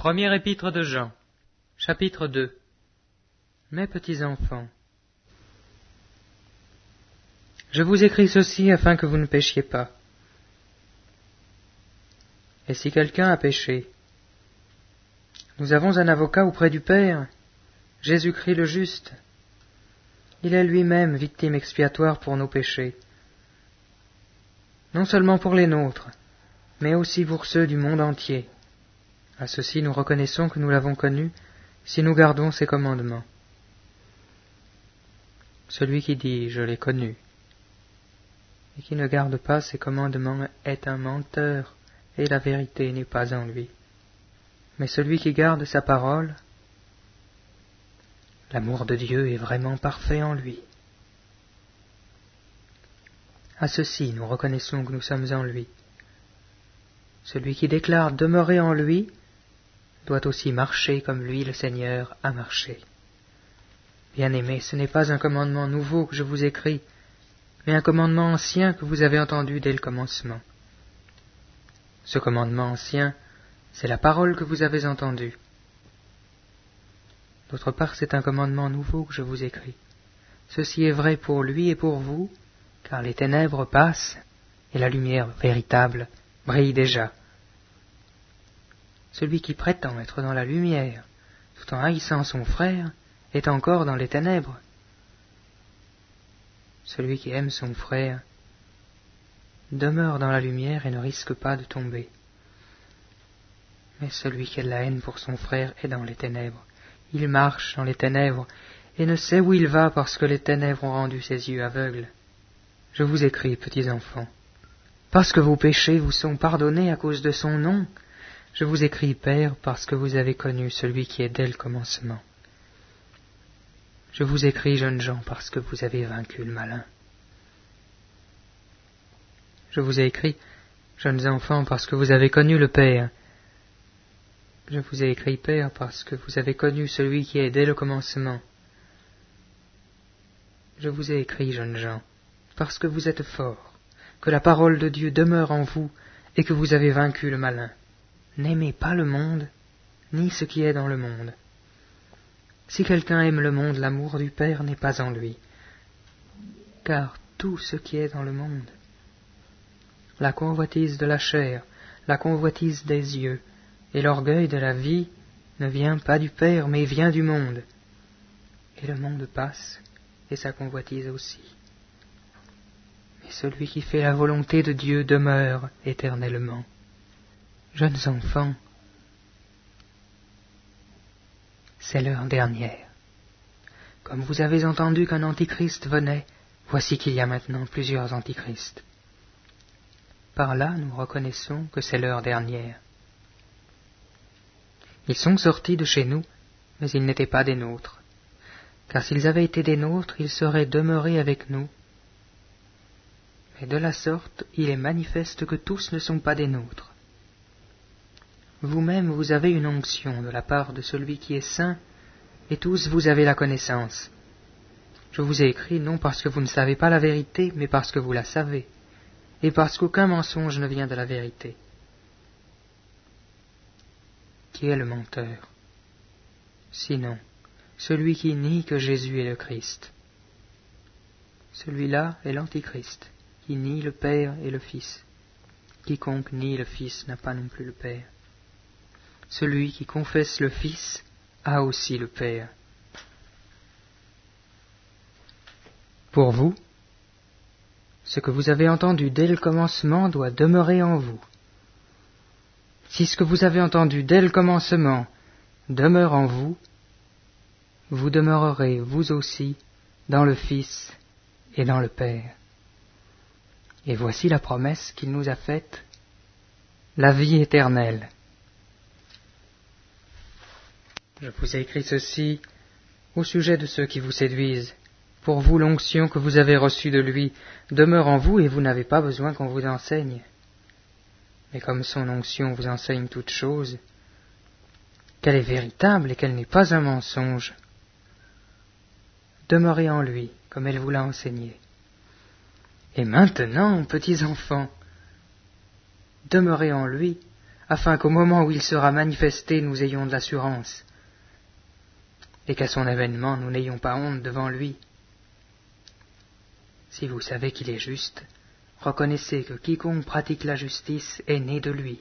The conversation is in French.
Premier épître de Jean, chapitre 2 Mes petits enfants, je vous écris ceci afin que vous ne péchiez pas. Et si quelqu'un a péché, nous avons un avocat auprès du Père, Jésus-Christ le juste. Il est lui-même victime expiatoire pour nos péchés, non seulement pour les nôtres, mais aussi pour ceux du monde entier. À ceci nous reconnaissons que nous l'avons connu si nous gardons ses commandements. Celui qui dit Je l'ai connu et qui ne garde pas ses commandements est un menteur, et la vérité n'est pas en lui. Mais celui qui garde sa parole, l'amour de Dieu est vraiment parfait en lui. À ceci nous reconnaissons que nous sommes en lui. Celui qui déclare demeurer en lui doit aussi marcher comme lui le Seigneur a marché. Bien-aimés, ce n'est pas un commandement nouveau que je vous écris, mais un commandement ancien que vous avez entendu dès le commencement. Ce commandement ancien, c'est la parole que vous avez entendue. D'autre part, c'est un commandement nouveau que je vous écris. Ceci est vrai pour lui et pour vous, car les ténèbres passent et la lumière véritable brille déjà. Celui qui prétend être dans la lumière, tout en haïssant son frère, est encore dans les ténèbres. Celui qui aime son frère demeure dans la lumière et ne risque pas de tomber. Mais celui qui a la haine pour son frère est dans les ténèbres. Il marche dans les ténèbres et ne sait où il va parce que les ténèbres ont rendu ses yeux aveugles. Je vous écris, petits enfants, parce que vos péchés vous sont pardonnés à cause de son nom, je vous écris, Père, parce que vous avez connu celui qui est dès le commencement. Je vous écris, jeunes gens, parce que vous avez vaincu le malin. Je vous ai écrit, jeunes enfants, parce que vous avez connu le Père. Je vous ai écrit, Père, parce que vous avez connu celui qui est dès le commencement. Je vous ai écrit, jeunes gens, parce que vous êtes forts, que la parole de Dieu demeure en vous, et que vous avez vaincu le malin. N'aimez pas le monde, ni ce qui est dans le monde. Si quelqu'un aime le monde, l'amour du Père n'est pas en lui. Car tout ce qui est dans le monde, la convoitise de la chair, la convoitise des yeux, et l'orgueil de la vie, ne vient pas du Père, mais vient du monde. Et le monde passe, et sa convoitise aussi. Mais celui qui fait la volonté de Dieu demeure éternellement. Jeunes enfants, c'est l'heure dernière. Comme vous avez entendu qu'un antichrist venait, voici qu'il y a maintenant plusieurs antichrists. Par là, nous reconnaissons que c'est l'heure dernière. Ils sont sortis de chez nous, mais ils n'étaient pas des nôtres. Car s'ils avaient été des nôtres, ils seraient demeurés avec nous. Mais de la sorte, il est manifeste que tous ne sont pas des nôtres. Vous-même, vous avez une onction de la part de celui qui est saint, et tous vous avez la connaissance. Je vous ai écrit non parce que vous ne savez pas la vérité, mais parce que vous la savez, et parce qu'aucun mensonge ne vient de la vérité. Qui est le menteur? Sinon, celui qui nie que Jésus est le Christ. Celui-là est l'Antichrist, qui nie le Père et le Fils. Quiconque nie le Fils n'a pas non plus le Père. Celui qui confesse le Fils a aussi le Père. Pour vous, ce que vous avez entendu dès le commencement doit demeurer en vous. Si ce que vous avez entendu dès le commencement demeure en vous, vous demeurerez vous aussi dans le Fils et dans le Père. Et voici la promesse qu'il nous a faite, la vie éternelle. Je vous ai écrit ceci au sujet de ceux qui vous séduisent. Pour vous, l'onction que vous avez reçue de lui demeure en vous et vous n'avez pas besoin qu'on vous enseigne. Mais comme son onction vous enseigne toutes choses, qu'elle est véritable et qu'elle n'est pas un mensonge, demeurez en lui comme elle vous l'a enseigné. Et maintenant, petits enfants, demeurez en lui afin qu'au moment où il sera manifesté, nous ayons de l'assurance, et qu'à son événement, nous n'ayons pas honte devant lui. Si vous savez qu'il est juste, reconnaissez que quiconque pratique la justice est né de lui,